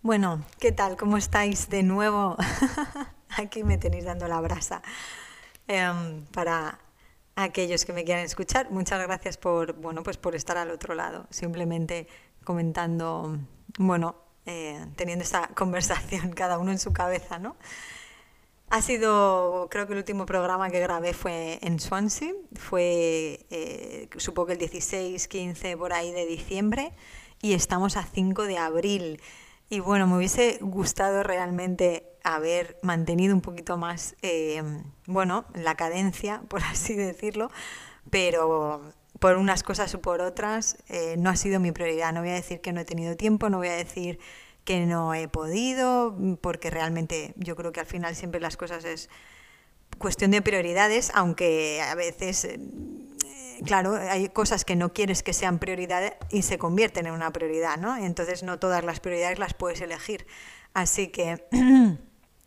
Bueno, ¿qué tal? ¿Cómo estáis de nuevo? Aquí me tenéis dando la brasa. Em, para aquellos que me quieran escuchar, muchas gracias por, bueno, pues por estar al otro lado, simplemente comentando, bueno, eh, teniendo esta conversación cada uno en su cabeza, ¿no? Ha sido, creo que el último programa que grabé fue en Swansea, fue, eh, supongo que el 16, 15 por ahí de diciembre, y estamos a 5 de abril. Y bueno, me hubiese gustado realmente haber mantenido un poquito más, eh, bueno, la cadencia, por así decirlo, pero por unas cosas o por otras eh, no ha sido mi prioridad. No voy a decir que no he tenido tiempo, no voy a decir que no he podido, porque realmente yo creo que al final siempre las cosas es cuestión de prioridades, aunque a veces eh, claro, hay cosas que no quieres que sean prioridad y se convierten en una prioridad, ¿no? Entonces no todas las prioridades las puedes elegir. Así que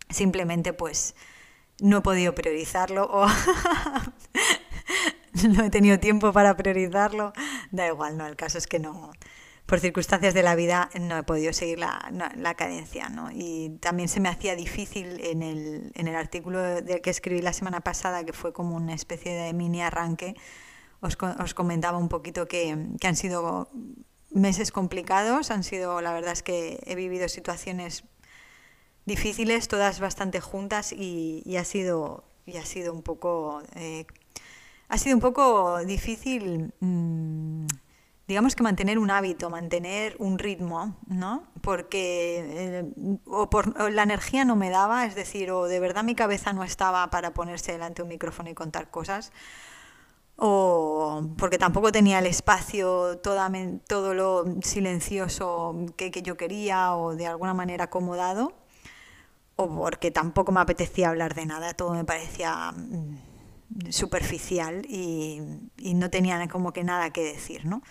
simplemente pues no he podido priorizarlo o no he tenido tiempo para priorizarlo. Da igual, ¿no? El caso es que no, por circunstancias de la vida no he podido seguir la, cadencia. ¿no? Y también se me hacía difícil en el, en el artículo del que escribí la semana pasada, que fue como una especie de mini arranque, os, os comentaba un poquito que, que, han sido meses complicados, han sido, la verdad es que he vivido situaciones difíciles, todas bastante juntas y, y ha sido y ha sido un poco eh, ha sido un poco difícil mmm, digamos que mantener un hábito, mantener un ritmo, ¿no? Porque eh, o por, o la energía no me daba, es decir, o de verdad mi cabeza no estaba para ponerse delante de un micrófono y contar cosas, o porque tampoco tenía el espacio, toda, todo lo silencioso que, que, yo quería o de alguna manera acomodado, o porque tampoco me apetecía hablar de nada, todo me parecía mm, superficial y, y no tenía como que nada que decir, ¿no?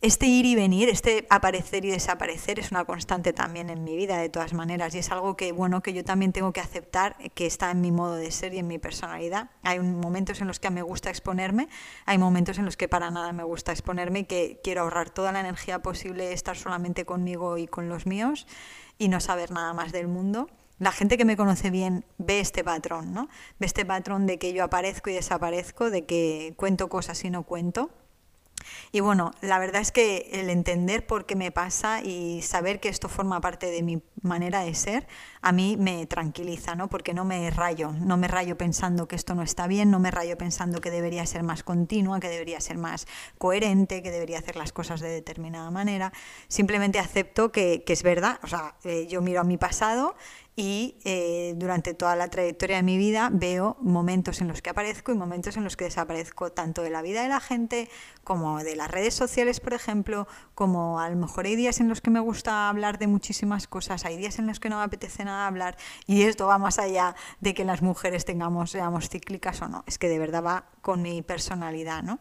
Este ir y venir, este aparecer y desaparecer es una constante también en mi vida de todas maneras y es algo que bueno que yo también tengo que aceptar que está en mi modo de ser y en mi personalidad. Hay momentos en los que me gusta exponerme, hay momentos en los que para nada me gusta exponerme y que quiero ahorrar toda la energía posible, estar solamente conmigo y con los míos y no saber nada más del mundo. La gente que me conoce bien ve este patrón, ¿no? Ve este patrón de que yo aparezco y desaparezco, de que cuento cosas y no cuento y bueno, la verdad es que el entender por qué me pasa y saber que esto forma parte de mi manera de ser, a mí me tranquiliza, ¿no? Porque no me rayo, no me rayo pensando que esto no está bien, no me rayo pensando que debería ser más continua, que debería ser más coherente, que debería hacer las cosas de determinada manera. Simplemente acepto que, que es verdad, o sea, eh, yo miro a mi pasado y eh, durante toda la trayectoria de mi vida veo momentos en los que aparezco y momentos en los que desaparezco, tanto de la vida de la gente como de las redes sociales, por ejemplo, como a lo mejor hay días en los que me gusta hablar de muchísimas cosas, hay días en los que no me apetece nada hablar y esto va más allá de que las mujeres tengamos, seamos cíclicas o no, es que de verdad va con mi personalidad, ¿no?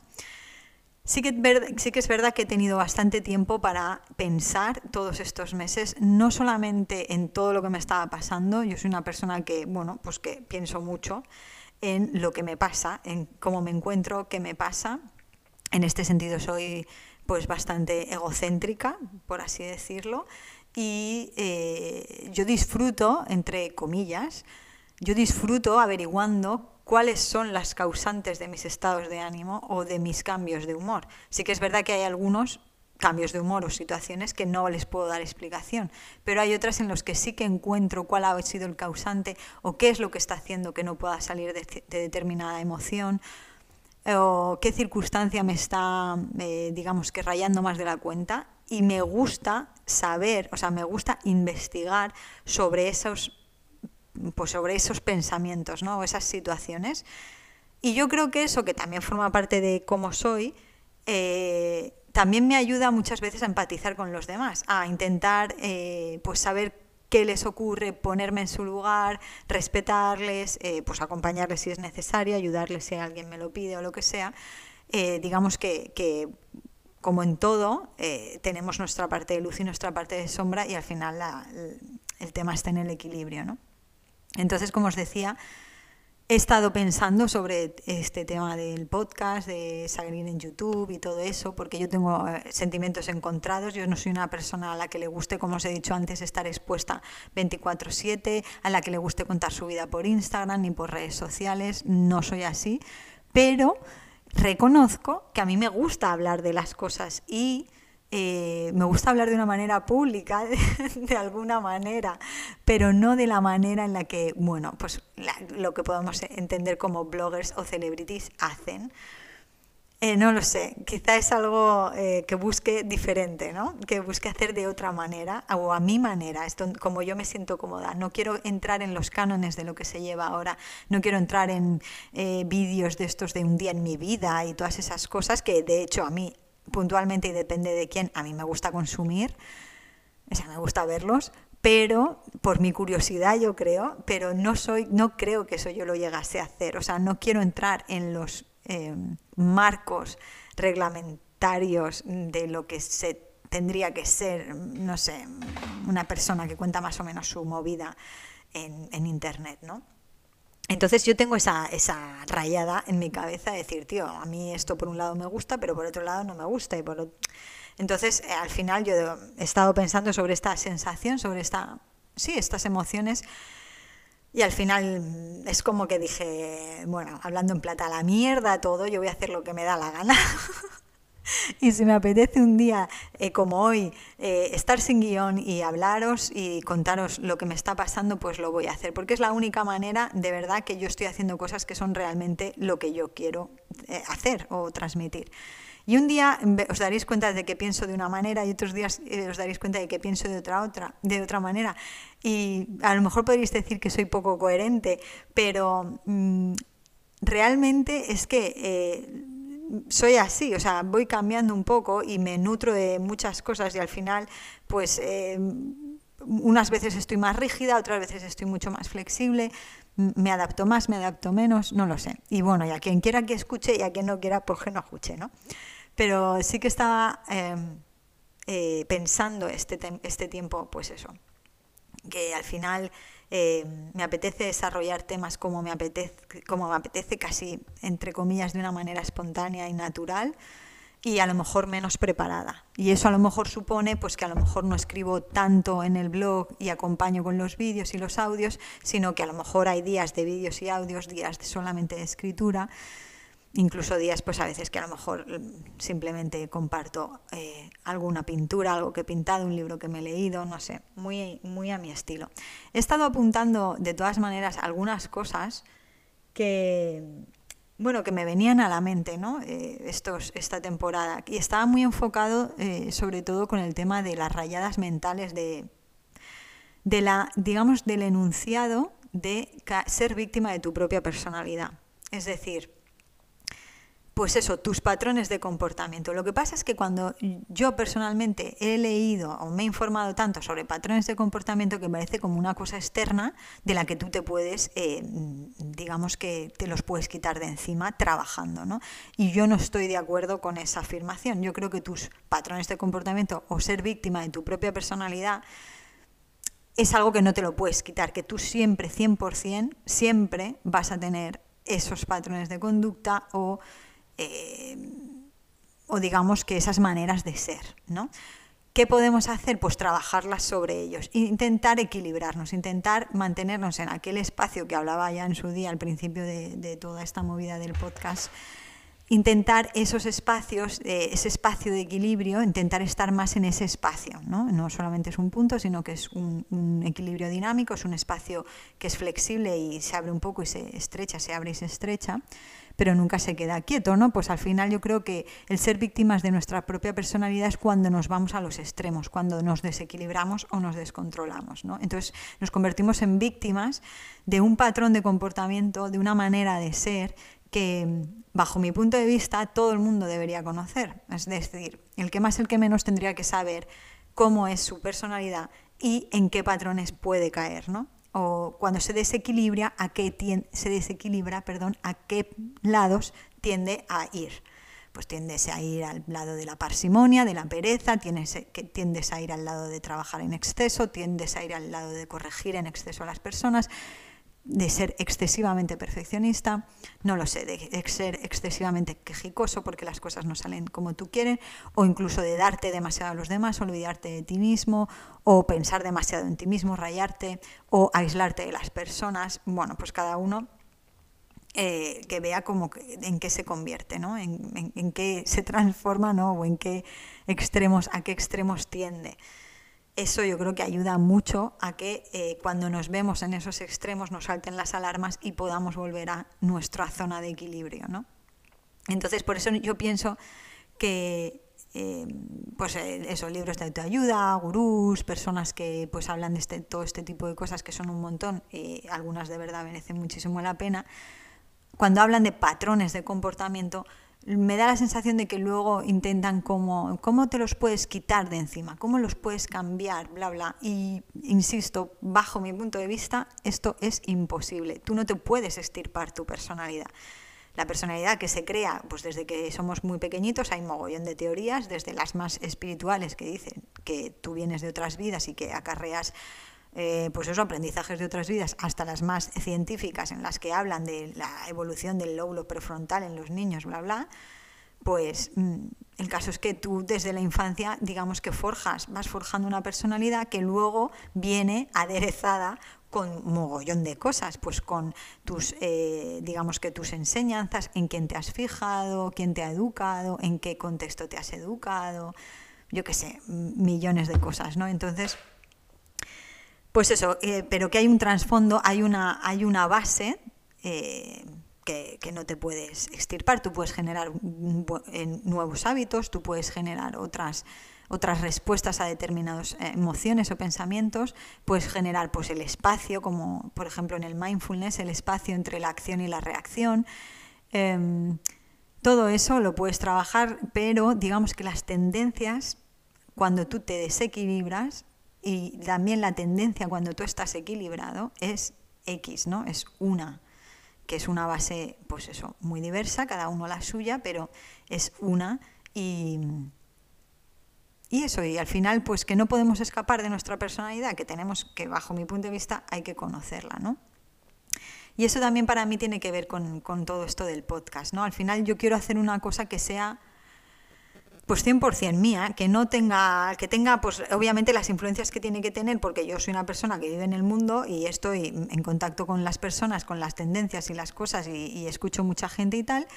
Sí que, sí que, es verdad que he tenido bastante tiempo para pensar todos estos meses, no solamente en todo lo que me estaba pasando, yo soy una persona que, bueno, pues que pienso mucho en lo que me pasa, en cómo me encuentro, qué me pasa. En este sentido soy pues bastante egocéntrica, por así decirlo, y eh, yo disfruto, entre comillas, yo disfruto averiguando cuáles son las causantes de mis estados de ánimo o de mis cambios de humor. Sí que es verdad que hay algunos cambios de humor o situaciones que no les puedo dar explicación, pero hay otras en las que sí que encuentro cuál ha sido el causante o qué es lo que está haciendo que no pueda salir de, determinada emoción o qué circunstancia me está, eh, digamos que rayando más de la cuenta y me gusta saber, o sea, me gusta investigar sobre esos pues sobre esos pensamientos, ¿no? O esas situaciones. Y yo creo que eso, que también forma parte de cómo soy, eh, también me ayuda muchas veces a empatizar con los demás, a intentar eh, pues saber qué les ocurre, ponerme en su lugar, respetarles, eh, pues acompañarles si es necesario, ayudarles si alguien me lo pide o lo que sea. digamos que, que, como en todo, tenemos nuestra parte de luz y nuestra parte de sombra y al final el tema está en el equilibrio, ¿no? Entonces, como os decía, he estado pensando sobre este tema del podcast, de salir en YouTube y todo eso, porque yo tengo eh, sentimientos encontrados. Yo no soy una persona a la que le guste, como os he dicho antes, estar expuesta 24/7, a la que le guste contar su vida por Instagram ni por redes sociales. No soy así, pero reconozco que a mí me gusta hablar de las cosas y eh, me gusta hablar de una manera pública, de, alguna manera, pero no de la manera en la que, bueno, pues lo que podemos entender como bloggers o celebrities hacen. Eh, no lo sé, quizá es algo eh, que busque diferente, ¿no? Que busque hacer de otra manera o a mi manera, esto, como yo me siento cómoda. No quiero entrar en los cánones de lo que se lleva ahora, no quiero entrar en vídeos de estos de un día en mi vida y todas esas cosas que de hecho a mí puntualmente y depende de quién, a mí me gusta consumir, o sea, me gusta verlos, pero por mi curiosidad yo creo, pero no soy, no creo que eso yo lo llegase a hacer, o sea, no quiero entrar en los eh, marcos reglamentarios de lo que se tendría que ser, no sé, una persona que cuenta más o menos su movida en, en internet, ¿no? Entonces yo tengo esa, esa rayada en mi cabeza de decir, tío, a mí esto por un lado me gusta, pero por otro lado no me gusta. Y por Entonces, eh, al final yo he estado pensando sobre esta sensación, sobre esta, sí, estas emociones. Y al final es como que dije, bueno, hablando en plata, la mierda todo, yo voy a hacer lo que me da la gana. y si me apetece un día eh, como hoy eh, estar sin guion y hablaros y contaros lo que me está pasando, pues lo voy a hacer, porque es la única manera de verdad que yo estoy haciendo cosas que son realmente lo que yo quiero eh, hacer o transmitir. Y un día os daréis cuenta de que pienso de una manera y otros días os daréis cuenta de que pienso de otra, otra, de otra manera. Y a lo mejor podréis decir que soy poco coherente, pero mm, realmente es que soy así, o sea, voy cambiando un poco y me nutro de muchas cosas y al final, pues, eh, unas veces estoy más rígida, otras veces estoy mucho más flexible, me adapto más, me adapto menos, no lo sé. Y bueno, y a quien quiera que escuche y a quien no quiera, pues que no escuche, ¿no? Pero sí que estaba em, eh, pensando este, este tiempo, pues eso, que al final eh, me apetece desarrollar temas como me apetece, como me apetece casi, entre comillas, de una manera espontánea y natural y a lo mejor menos preparada. Y eso a lo mejor supone pues que a lo mejor no escribo tanto en el blog y acompaño con los vídeos y los audios, sino que a lo mejor hay días de vídeos y audios, días de solamente de escritura incluso días pues a veces que a lo mejor mm, simplemente comparto eh, alguna pintura, algo que he pintado, un libro que me he leído, no sé, muy, muy a mi estilo. He estado apuntando de todas maneras algunas cosas que, bueno, que me venían a la mente, ¿no? Eh, estos, esta temporada. Y estaba muy enfocado eh, sobre todo con el tema de las rayadas mentales de, de la, digamos, del enunciado de ser víctima de tu propia personalidad. Es decir, pues eso, tus patrones de comportamiento. Lo que pasa es que cuando yo personalmente he leído o me he informado tanto sobre patrones de comportamiento que parece como una cosa externa de la que tú te puedes, eh, digamos que te los puedes quitar de encima trabajando, ¿no? Y yo no estoy de acuerdo con esa afirmación. Yo creo que tus patrones de comportamiento o ser víctima de tu propia personalidad es algo que no te lo puedes quitar, que tú siempre, 100%, siempre vas a tener esos patrones de conducta o eh, o digamos que esas maneras de ser, ¿no? ¿Qué podemos hacer? Pues trabajarlas sobre ellos, intentar equilibrarnos, intentar mantenernos en aquel espacio que hablaba ya en su día al principio de, toda esta movida del podcast, intentar esos espacios, eh, ese espacio de equilibrio, intentar estar más en ese espacio. ¿no? no solamente es un punto, sino que es un, un, equilibrio dinámico, es un espacio que es flexible y se abre un poco y se estrecha, se abre y se estrecha pero nunca se queda quieto, ¿no? Pues al final yo creo que el ser víctimas de nuestra propia personalidad es cuando nos vamos a los extremos, cuando nos desequilibramos o nos descontrolamos, ¿no? Entonces nos convertimos en víctimas de un patrón de comportamiento, de una manera de ser que bajo mi punto de vista todo el mundo debería conocer. Es decir, el que más, el que menos tendría que saber cómo es su personalidad y en qué patrones puede caer, ¿no? O cuando se desequilibra, a qué se desequilibra, perdón, a qué lados tiende a ir. Pues tiendes a ir al lado de la parsimonia, de la pereza, tiendes a ir al lado de trabajar en exceso, tiendes a ir al lado de corregir en exceso a las personas. De ser excesivamente perfeccionista, no lo sé, de ser excesivamente quejicoso porque las cosas no salen como tú quieres, o incluso de darte demasiado a los demás, olvidarte de ti mismo, o pensar demasiado en ti mismo, rayarte, o aislarte de las personas. Bueno, pues cada uno eh, que vea como en qué se convierte, ¿no? En, en, qué se transforma ¿no? o en qué extremos, a qué extremos tiende eso yo creo que ayuda mucho a que eh, cuando nos vemos en esos extremos nos salten las alarmas y podamos volver a nuestra zona de equilibrio. ¿no? Entonces, por eso yo pienso que eh, pues eh, eso, libros de autoayuda, gurús, personas que pues hablan de este, todo este tipo de cosas que son un montón y algunas de verdad merecen muchísimo la pena, cuando hablan de patrones de comportamiento, me da la sensación de que luego intentan cómo, te los puedes quitar de encima, cómo los puedes cambiar, bla, bla. Y insisto, bajo mi punto de vista, esto es imposible. Tú no te puedes estirpar tu personalidad. La personalidad que se crea, pues desde que somos muy pequeñitos hay mogollón de teorías, desde las más espirituales que dicen que tú vienes de otras vidas y que acarreas eh, pues esos aprendizajes de otras vidas, hasta las más científicas en las que hablan de la evolución del lóbulo prefrontal en los niños, bla, bla, pues mm, el caso es que tú desde la infancia, digamos que forjas, vas forjando una personalidad que luego viene aderezada con mogollón de cosas, pues con tus, eh, digamos que tus enseñanzas, en quién te has fijado, quién te ha educado, en qué contexto te has educado, yo qué sé, millones de cosas, ¿no? Entonces, pues eso, eh, pero que hay un trasfondo, hay una, hay una base eh, que, no te puedes extirpar. Tú puedes generar nuevos hábitos, tú puedes generar otras, otras respuestas a determinadas eh, emociones o pensamientos, puedes generar pues, el espacio, como por ejemplo en el mindfulness, el espacio entre la acción y la reacción. Em, todo eso lo puedes trabajar, pero digamos que las tendencias, cuando tú te desequilibras, y también la tendencia cuando tú estás equilibrado es X, ¿no? Es una, que es una base, pues eso, muy diversa, cada uno la suya, pero es una y, y eso, y al final, pues que no podemos escapar de nuestra personalidad, que tenemos que, bajo mi punto de vista, hay que conocerla, ¿no? Y eso también para mí tiene que ver con, con todo esto del podcast, ¿no? Al final yo quiero hacer una cosa que sea pues 100% mía, que no tenga, que tenga pues obviamente las influencias que tiene que tener, porque yo soy una persona que vive en el mundo y estoy en contacto con las personas, con las tendencias y las cosas y, escucho mucha gente y tal,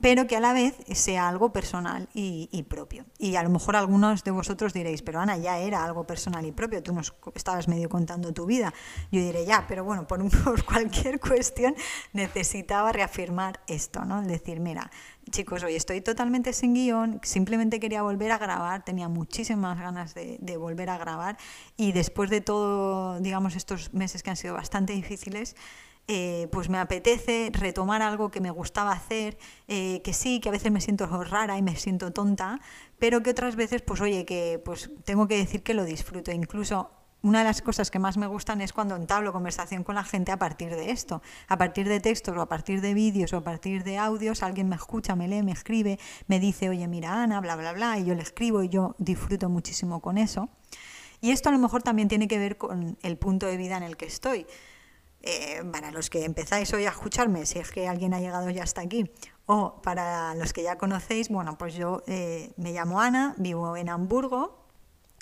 pero que a la vez sea algo personal y, propio. Y a lo mejor algunos de vosotros diréis, pero Ana, ya era algo personal y propio, tú nos estabas medio contando tu vida. Yo diré, ya, pero bueno, por, por cualquier cuestión necesitaba reafirmar esto, ¿no? Decir, mira, chicos, hoy estoy totalmente sin guion, simplemente quería volver a grabar, tenía muchísimas ganas de, volver a grabar y después de todo, digamos, estos meses que han sido bastante difíciles, eh, pues me apetece retomar algo que me gustaba hacer, eh, que sí, que a veces me siento rara y me siento tonta, pero que otras veces, pues oye, que pues tengo que decir que lo disfruto. Incluso una de las cosas que más me gustan es cuando entablo conversación con la gente a partir de esto, a partir de textos o a partir de vídeos o a partir de audios, alguien me escucha, me lee, me escribe, me dice, oye, mira Ana, bla, bla, bla, y yo le escribo y yo disfruto muchísimo con eso. Y esto a lo mejor también tiene que ver con el punto de vida en el que estoy. Eh, para los que empezáis hoy a escucharme, si es que alguien ha llegado ya hasta aquí, o para los que ya conocéis, bueno, pues yo eh, me llamo Ana, vivo en Hamburgo,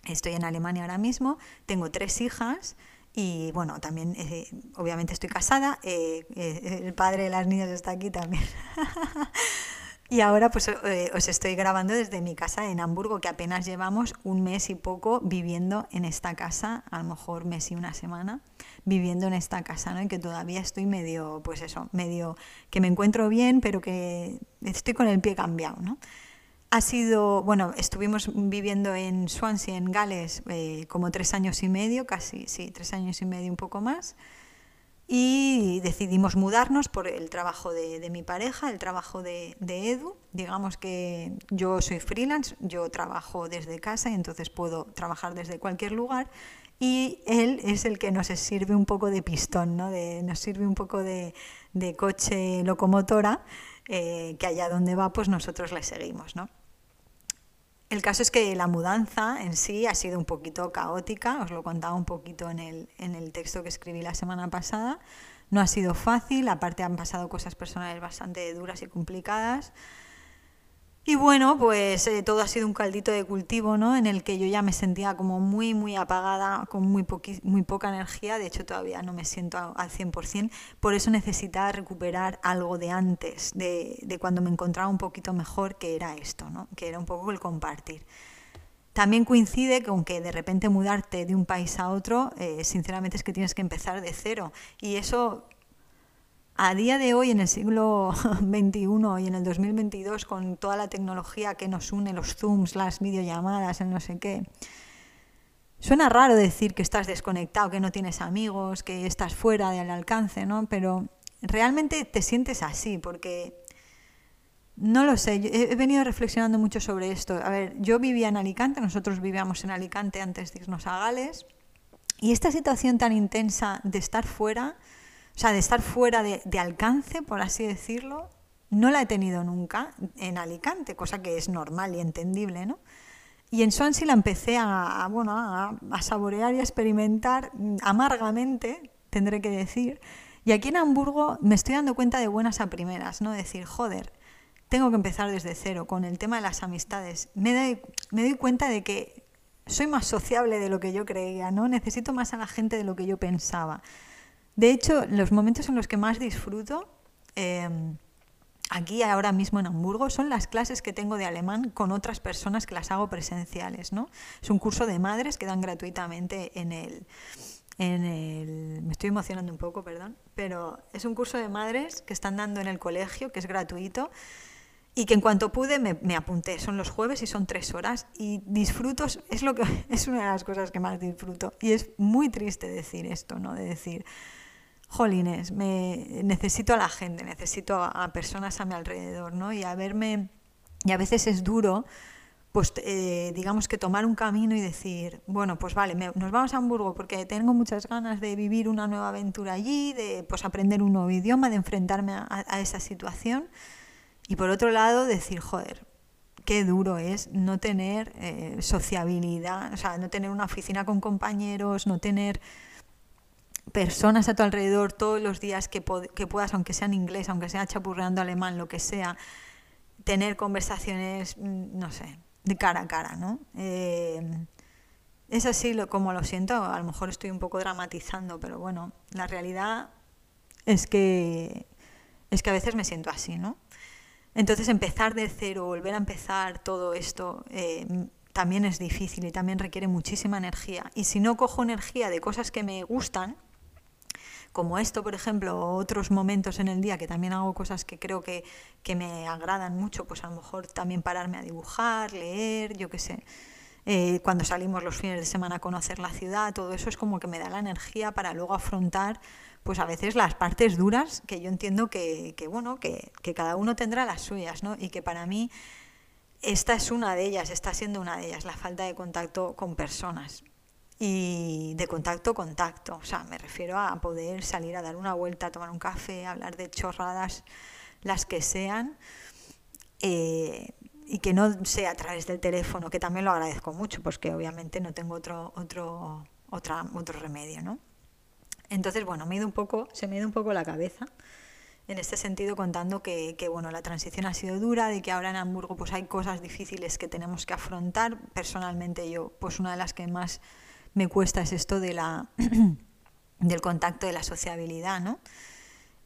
estoy en Alemania ahora mismo, tengo tres hijas y bueno, también eh, obviamente estoy casada, el padre de las niñas está aquí también. Y ahora pues eh, os estoy grabando desde mi casa en Hamburgo, que apenas llevamos un mes y poco viviendo en esta casa, a lo mejor mes y una semana, viviendo en esta casa, ¿no? Y que todavía estoy medio, pues eso, medio que me encuentro bien, pero que estoy con el pie cambiado, ¿no? Ha sido, bueno, estuvimos viviendo en Swansea, en Gales, eh, como tres años y medio, casi, sí, tres años y medio, un poco más y decidimos mudarnos por el trabajo de, mi pareja, el trabajo de, Edu. Digamos que yo soy freelance, yo trabajo desde casa y entonces puedo trabajar desde cualquier lugar y él es el que nos sirve un poco de pistón, ¿no? de, nos sirve un poco de, coche locomotora, eh, que allá donde va pues nosotros le seguimos. ¿no? El caso es que la mudanza en sí ha sido un poquito caótica, os lo contaba un poquito en el, en el texto que escribí la semana pasada. No ha sido fácil, aparte han pasado cosas personales bastante duras y complicadas. Y bueno, pues eh, todo ha sido un caldito de cultivo, ¿no? En el que yo ya me sentía como muy, muy apagada, con muy, muy poca energía. De hecho, todavía no me siento al 100%. Por eso necesitaba recuperar algo de antes, de, de cuando me encontraba un poquito mejor, que era esto, ¿no? Que era un poco el compartir. También coincide con que de repente mudarte de un país a otro, eh, sinceramente es que tienes que empezar de cero. Y eso a día de hoy, en el siglo XXI y en el 2022, con toda la tecnología que nos une, los Zooms, las videollamadas, el no sé qué, suena raro decir que estás desconectado, que no tienes amigos, que estás fuera del alcance, ¿no? Pero realmente te sientes así, porque no lo sé, he venido reflexionando mucho sobre esto. A ver, yo vivía en Alicante, nosotros vivíamos en Alicante antes de irnos a Gales, y esta situación tan intensa de estar fuera o sea, de estar fuera de, alcance, por así decirlo, no la he tenido nunca en Alicante, cosa que es normal y entendible, ¿no? Y en Swansea la empecé a, bueno, a, saborear y a experimentar amargamente, tendré que decir. Y aquí en Hamburgo me estoy dando cuenta de buenas a primeras, ¿no? Decir, joder, tengo que empezar desde cero con el tema de las amistades. Me doy, me doy cuenta de que soy más sociable de lo que yo creía, ¿no? Necesito más a la gente de lo que yo pensaba. De hecho, los momentos en los que más disfruto em, aquí ahora mismo en Hamburgo son las clases que tengo de alemán con otras personas que las hago presenciales. ¿no? Es un curso de madres que dan gratuitamente en el, en el... Me estoy emocionando un poco, perdón, pero es un curso de madres que están dando en el colegio, que es gratuito, y que en cuanto pude me, me, apunté. Son los jueves y son tres horas y disfruto, es, lo que, es una de las cosas que más disfruto. Y es muy triste decir esto, ¿no? De decir, jolines, me, necesito a la gente, necesito a, personas a mi alrededor, ¿no? Y a verme, y a veces es duro, pues eh, digamos que tomar un camino y decir, bueno, pues vale, nos vamos a Hamburgo porque tengo muchas ganas de vivir una nueva aventura allí, de pues aprender un nuevo idioma, de enfrentarme a, esa situación. Y por otro lado, decir, joder, qué duro es no tener eh, sociabilidad, o sea, no tener una oficina con compañeros, no tener personas a tu alrededor todos los días que, puedas, aunque sea en inglés, aunque sea chapurreando alemán, lo que sea, tener conversaciones, mm, no sé, de cara a cara, ¿no? Eh, es así lo, como lo siento, a lo mejor estoy un poco dramatizando, pero bueno, la realidad es que, es que a veces me siento así, ¿no? Entonces empezar de cero, volver a empezar todo esto, eh, también es difícil y también requiere muchísima energía. Y si no cojo energía de cosas que me gustan, como esto, por ejemplo, o otros momentos en el día que también hago cosas que creo que, que me agradan mucho, pues a lo mejor también pararme a dibujar, leer, yo qué sé. Eh, cuando salimos los fines de semana a conocer la ciudad, todo eso es como que me da la energía para luego afrontar pues a veces las partes duras que yo entiendo que, que bueno, que, que, cada uno tendrá las suyas, ¿no? Y que para mí esta es una de ellas, está siendo una de ellas, la falta de contacto con personas y de contacto contacto. O sea, me refiero a poder salir a dar una vuelta, a tomar un café, a hablar de chorradas, las que sean, eh, y que no sea a través del teléfono, que también lo agradezco mucho, pues que obviamente no tengo otro, otro, otra, otro remedio, ¿no? Entonces, bueno, me un poco, se me ha ido un poco la cabeza en este sentido contando que, que, bueno, la transición ha sido dura, de que ahora en Hamburgo pues hay cosas difíciles que tenemos que afrontar. Personalmente yo, pues una de las que más me cuesta es esto de la, del contacto, de la sociabilidad, ¿no?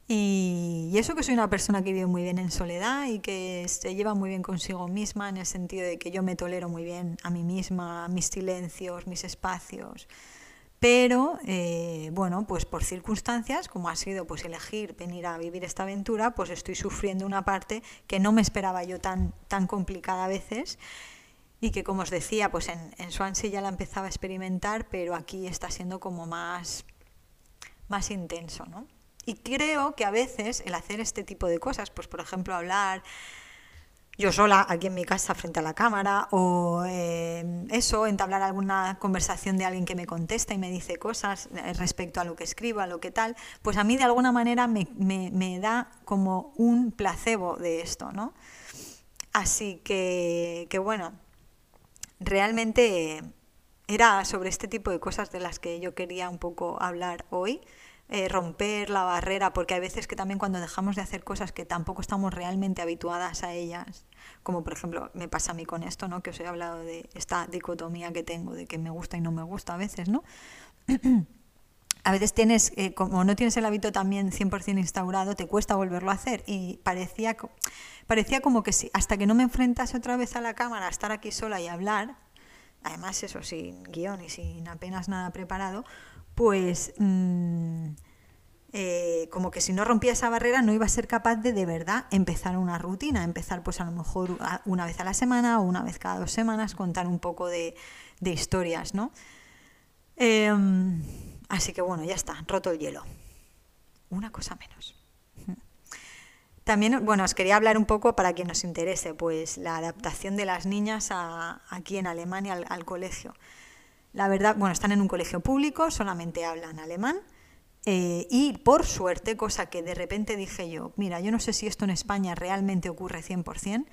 Y, eso que soy una persona que vive muy bien en soledad y que se lleva muy bien consigo misma en el sentido de que yo me tolero muy bien a mí misma, mis silencios, mis espacios. Pero, eh, bueno, pues por circunstancias, como ha sido pues elegir venir a vivir esta aventura, pues estoy sufriendo una parte que no me esperaba yo tan, tan complicada a veces y que como os decía, pues en, en Swansea ya la empezaba a experimentar, pero aquí está siendo como más, más intenso, ¿no? Y creo que a veces el hacer este tipo de cosas, pues por ejemplo hablar yo sola aquí en mi casa frente a la cámara o eh, eso, entablar alguna conversación de alguien que me contesta y me dice cosas eh, respecto a lo que escribo, a lo que tal, pues a mí de alguna manera me, me, me da como un placebo de esto, ¿no? Así que, que bueno, realmente era sobre este tipo de cosas de las que yo quería un poco hablar hoy, eh, romper la barrera, porque hay veces que también cuando dejamos de hacer cosas que tampoco estamos realmente habituadas a ellas, como por ejemplo me pasa a mí con esto, ¿no? que os he hablado de esta dicotomía que tengo, de que me gusta y no me gusta a veces, ¿no? a veces tienes, eh, como no tienes el hábito también 100% instaurado, te cuesta volverlo a hacer. Y parecía, parecía como que si, hasta que no me enfrentase otra vez a la cámara, a estar aquí sola y hablar, además eso sin guion y sin apenas nada preparado, pues mm, eh, como que si no rompía esa barrera no iba a ser capaz de de verdad empezar una rutina, empezar pues a lo mejor una vez a la semana o una vez cada dos semanas, contar un poco de, de historias, ¿no? Em, Así que bueno, ya está, roto el hielo. Una cosa menos. También, bueno, os quería hablar un poco para quien nos interese, pues la adaptación de las niñas aquí en Alemania al, colegio. La verdad, bueno, están en un colegio público, solamente hablan alemán. Eh, y por suerte, cosa que de repente dije yo, mira, yo no sé si esto en España realmente ocurre 100%,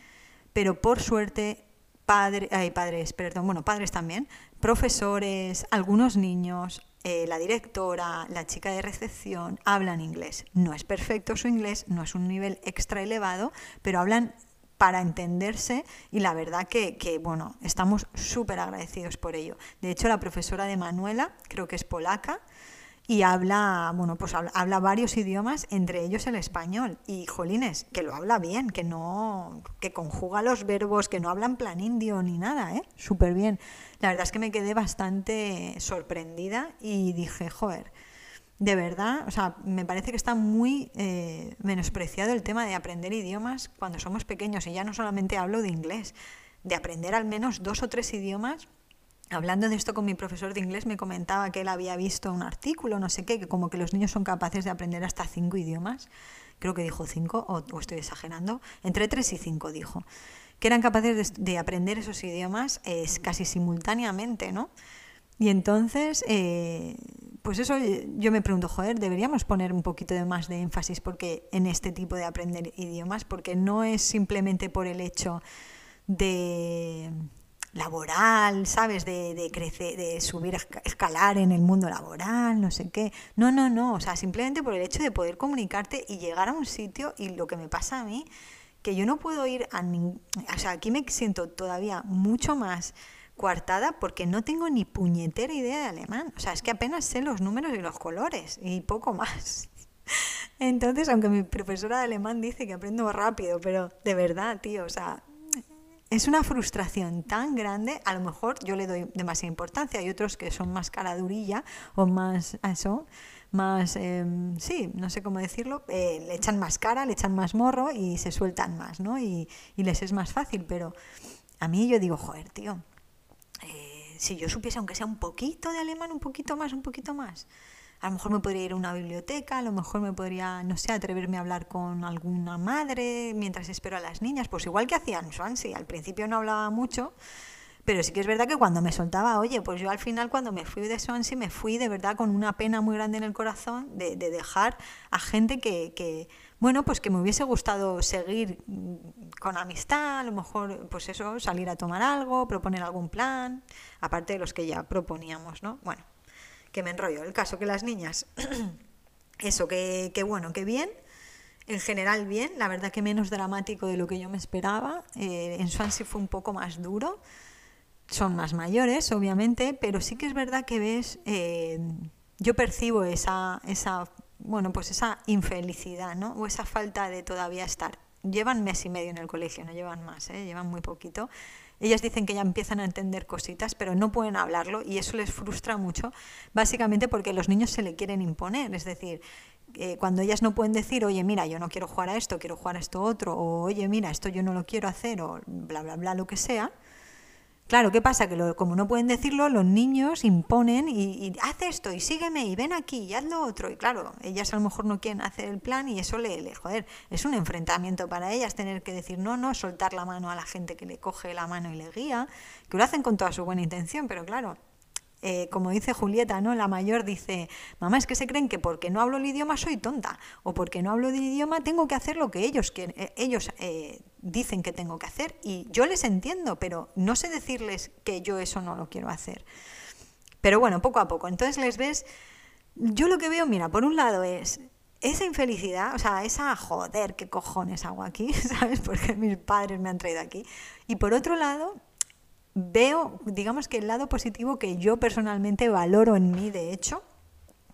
pero por suerte, padre, ay, padres, perdón, bueno, padres también, profesores, algunos niños, eh, la directora, la chica de recepción hablan inglés. No es perfecto su inglés, no es un nivel extra elevado, pero hablan para entenderse y la verdad que, que bueno, estamos súper agradecidos por ello. De hecho, la profesora de Manuela, creo que es polaca, y habla, bueno, pues habla, varios idiomas, entre ellos el español. Y jolines, que lo habla bien, que no, que conjuga los verbos, que no habla en plan indio ni nada, ¿eh? Súper bien. La verdad es que me quedé bastante sorprendida y dije, joder, de verdad, o sea, me parece que está muy eh, menospreciado el tema de aprender idiomas cuando somos pequeños. Y ya no solamente hablo de inglés, de aprender al menos dos o tres idiomas Hablando de esto con mi profesor de inglés, me comentaba que él había visto un artículo, no sé qué, que como que los niños son capaces de aprender hasta cinco idiomas. Creo que dijo cinco, o, estoy exagerando. Entre tres y cinco dijo. Que eran capaces de, aprender esos idiomas casi simultáneamente, ¿no? Y entonces, eh, pues eso yo me pregunto, joder, deberíamos poner un poquito más de énfasis porque en este tipo de aprender idiomas, porque no es simplemente por el hecho de laboral, ¿sabes? De, de, crecer, de subir, escalar en el mundo laboral, no sé qué. No, no, no. O sea, simplemente por el hecho de poder comunicarte y llegar a un sitio y lo que me pasa a mí, que yo no puedo ir a ningún... O sea, aquí me siento todavía mucho más coartada porque no tengo ni puñetera idea de alemán. O sea, es que apenas sé los números y los colores y poco más. Entonces, aunque mi profesora de alemán dice que aprendo rápido, pero de verdad, tío, o sea, es una frustración tan grande, a lo mejor yo le doy demasiada importancia, hay otros que son más caradurilla o más eso, más, em, sí, no sé cómo decirlo, eh, le echan más cara, le echan más morro y se sueltan más, ¿no? Y, les es más fácil, pero a mí yo digo, joder, tío, eh, si yo supiese aunque sea un poquito de alemán, un poquito más, un poquito más, a lo mejor me podría ir a una biblioteca, a lo mejor me podría, no sé, atreverme a hablar con alguna madre mientras espero a las niñas, pues igual que hacía en Swansea, al principio no hablaba mucho, pero sí que es verdad que cuando me soltaba, oye, pues yo al final cuando me fui de Swansea me fui de verdad con una pena muy grande en el corazón de, dejar a gente que, que, bueno, pues que me hubiese gustado seguir con amistad, a lo mejor, pues eso, salir a tomar algo, proponer algún plan, aparte de los que ya proponíamos, ¿no? Bueno, que me enrollo. El caso que las niñas, eso, que, bueno, que bien, en general bien, la verdad que menos dramático de lo que yo me esperaba. Eh, en Swansea fue un poco más duro, son más mayores, obviamente, pero sí que es verdad que ves, eh, yo percibo esa, esa, bueno, pues esa infelicidad, ¿no? O esa falta de todavía estar. Llevan mes y medio en el colegio, no llevan más, ¿eh? llevan muy poquito ellas dicen que ya empiezan a entender cositas, pero no pueden hablarlo y eso les frustra mucho, básicamente porque los niños se le quieren imponer. Es decir, eh, cuando ellas no pueden decir, oye, mira, yo no quiero jugar a esto, quiero jugar a esto otro, o oye, mira, esto yo no lo quiero hacer, o bla, bla, bla, lo que sea, Claro, ¿qué pasa? Que como no pueden decirlo, los niños imponen y, haz esto y sígueme y ven aquí y haz lo otro. Y claro, ellas a lo mejor no quieren hacer el plan y eso le, le, joder, es un enfrentamiento para ellas tener que decir no, no, soltar la mano a la gente que le coge la mano y le guía, que lo hacen con toda su buena intención, pero claro, eh, como dice Julieta, ¿no? La mayor dice, mamá, es que se creen que porque no hablo el idioma soy tonta, o porque no hablo el idioma tengo que hacer lo que ellos, quieren, eh, ellos eh, dicen que tengo que hacer, y yo les entiendo, pero no sé decirles que yo eso no lo quiero hacer. Pero bueno, poco a poco. Entonces les ves yo lo que veo, mira, por un lado es esa infelicidad, o sea, esa joder, qué cojones hago aquí, ¿sabes? Porque mis padres me han traído aquí. Y por otro lado, veo, digamos que el lado positivo que yo personalmente valoro en mí, de hecho,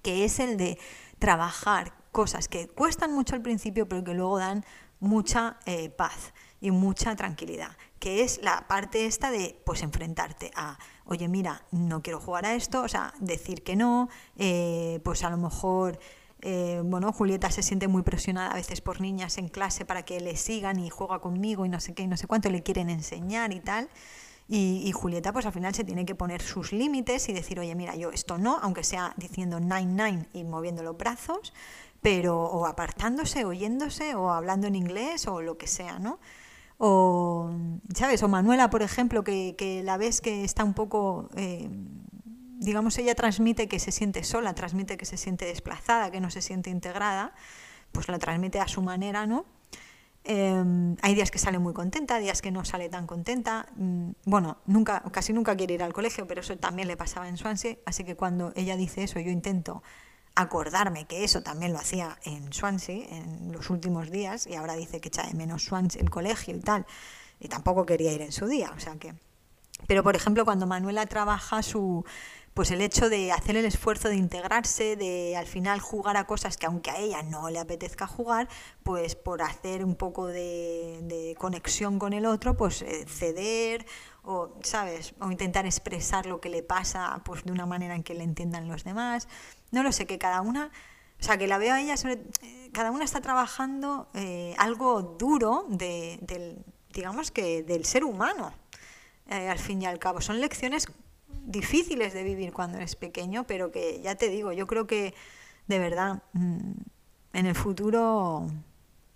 que es el de trabajar cosas que cuestan mucho al principio, pero que luego dan mucha eh, paz y mucha tranquilidad, que es la parte esta de pues enfrentarte a, oye, mira, no quiero jugar a esto, o sea, decir que no, eh, pues a lo mejor eh, bueno, Julieta se siente muy presionada a veces por niñas en clase para que le sigan y juega conmigo y no sé qué y no sé cuánto le quieren enseñar y tal. Y, Julieta pues al final se tiene que poner sus límites y decir, oye, mira, yo esto no, aunque sea diciendo nine nine y moviendo los brazos, pero o apartándose, oyéndose o hablando en inglés o lo que sea, ¿no? O, ¿sabes? O Manuela, por ejemplo, que, la ves que está un poco... Eh, digamos, ella transmite que se siente sola, transmite que se siente desplazada, que no se siente integrada, pues lo transmite a su manera, ¿no? Em, hay días que sale muy contenta, días que no sale tan contenta. Mm, bueno, nunca, casi nunca quiere ir al colegio, pero eso también le pasaba en Swansea, así que cuando ella dice eso, yo intento acordarme que eso también lo hacía en Swansea en los últimos días y ahora dice que echa de menos Swansea el colegio y tal, y tampoco quería ir en su día, o sea que... Pero por ejemplo, cuando Manuela trabaja su pues el hecho de hacer el esfuerzo de integrarse, de al final jugar a cosas que aunque a ella no le apetezca jugar, pues por hacer un poco de, conexión con el otro, pues eh, ceder o, ¿sabes? O intentar expresar lo que le pasa pues de una manera en que le entiendan los demás. No lo sé, que cada una... O sea, que la veo a ella, eh, cada una está trabajando eh, algo duro de, del, digamos que del ser humano, al fin y al cabo. Son lecciones difíciles de vivir cuando eres pequeño, pero que ya te digo, yo creo que de verdad mm, en el futuro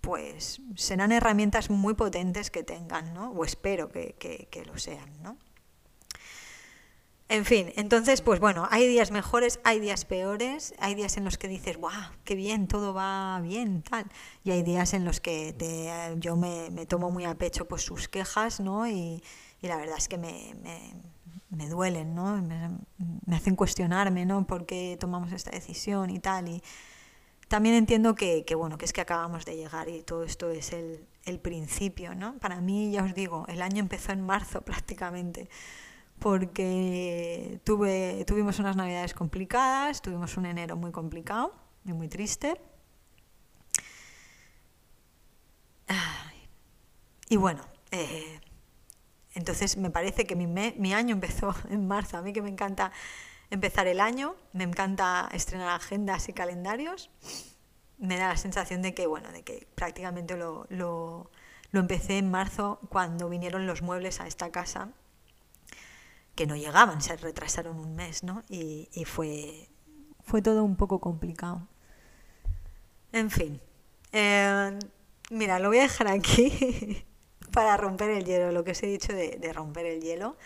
pues serán herramientas muy potentes que tengan, ¿no? O espero que, que, lo sean, ¿no? En fin, entonces, pues bueno, hay días mejores, hay días peores, hay días en los que dices, ¡guau! ¡Qué bien! Todo va bien, tal. Y hay días en los que te, yo me, me, tomo muy a pecho pues sus quejas, ¿no? Y, y la verdad es que me duelen, ¿no? Me, hacen cuestionarme, ¿no? ¿Por qué tomamos esta decisión y tal? Y también entiendo que, bueno, que es que acabamos de llegar y todo esto es el, el principio, ¿no? Para mí, ya os digo, el año empezó en marzo prácticamente, porque tuve, tuvimos unas navidades complicadas, tuvimos un enero muy complicado y muy triste. Y bueno, eh, entonces me parece que mi, mi año empezó en marzo. A mí que me encanta empezar el año, me encanta estrenar agendas y calendarios. Me da la sensación de que, bueno, de que prácticamente lo, lo, lo empecé en marzo cuando vinieron los muebles a esta casa, que no llegaban, se retrasaron un mes, ¿no? Y, y fue, fue todo un poco complicado. En fin. Eh, mira, lo voy a dejar aquí. para romper el hielo, lo que os he dicho de, romper el hielo.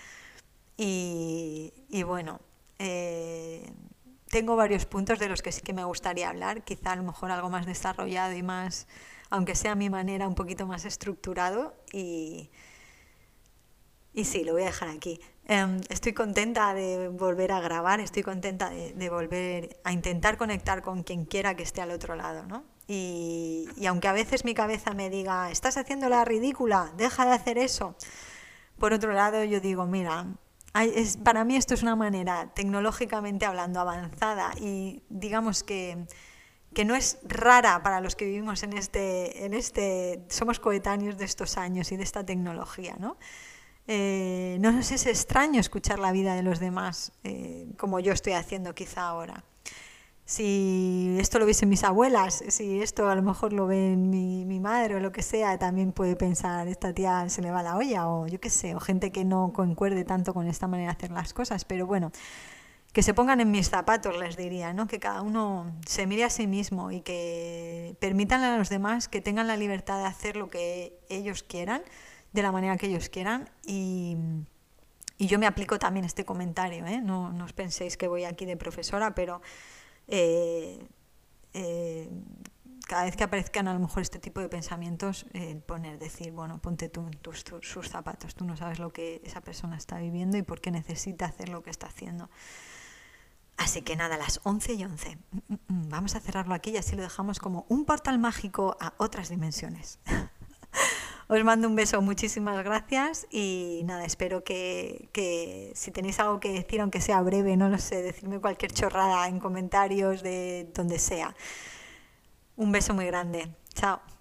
Y, bueno, eh, tengo varios puntos de los que sí que me gustaría hablar, quizá a lo mejor algo más desarrollado y más, aunque sea a mi manera, un poquito más estructurado. Y, y sí, lo voy a dejar aquí. Em, estoy contenta de volver a grabar, estoy contenta de, de, volver a intentar conectar con quien quiera que esté al otro lado, ¿no? Y, aunque a veces mi cabeza me diga, estás haciendo la ridícula, deja de hacer eso, por otro lado yo digo, mira, es, para mí esto es una manera, tecnológicamente hablando, avanzada y digamos que, que no es rara para los que vivimos en este, en este, somos coetáneos de estos años y de esta tecnología, ¿no? Eh, no nos es extraño escuchar la vida de los demás eh, como yo estoy haciendo quizá ahora si esto lo viesen mis abuelas, si esto a lo mejor lo ven mi, mi, madre o lo que sea, también puede pensar, esta tía se le va la olla o yo qué sé, o gente que no concuerde tanto con esta manera de hacer las cosas, pero bueno, que se pongan en mis zapatos, les diría, ¿no? que cada uno se mire a sí mismo y que permitan a los demás que tengan la libertad de hacer lo que ellos quieran, de la manera que ellos quieran y... Y yo me aplico también este comentario, ¿eh? no, no os penséis que voy aquí de profesora, pero eh, eh, cada vez que aparezcan a lo mejor este tipo de pensamientos, eh, poner, decir, bueno, ponte tú en tus, sus zapatos, tú no sabes lo que esa persona está viviendo y por qué necesita hacer lo que está haciendo. Así que nada, las 11 y 11. Mm, mm, mm, vamos a cerrarlo aquí y así lo dejamos como un portal mágico a otras dimensiones. Os mando un beso, muchísimas gracias y nada, espero que, que, si tenéis algo que decir, aunque sea breve, no lo sé, decirme cualquier chorrada en comentarios de donde sea. Un beso muy grande. Chao.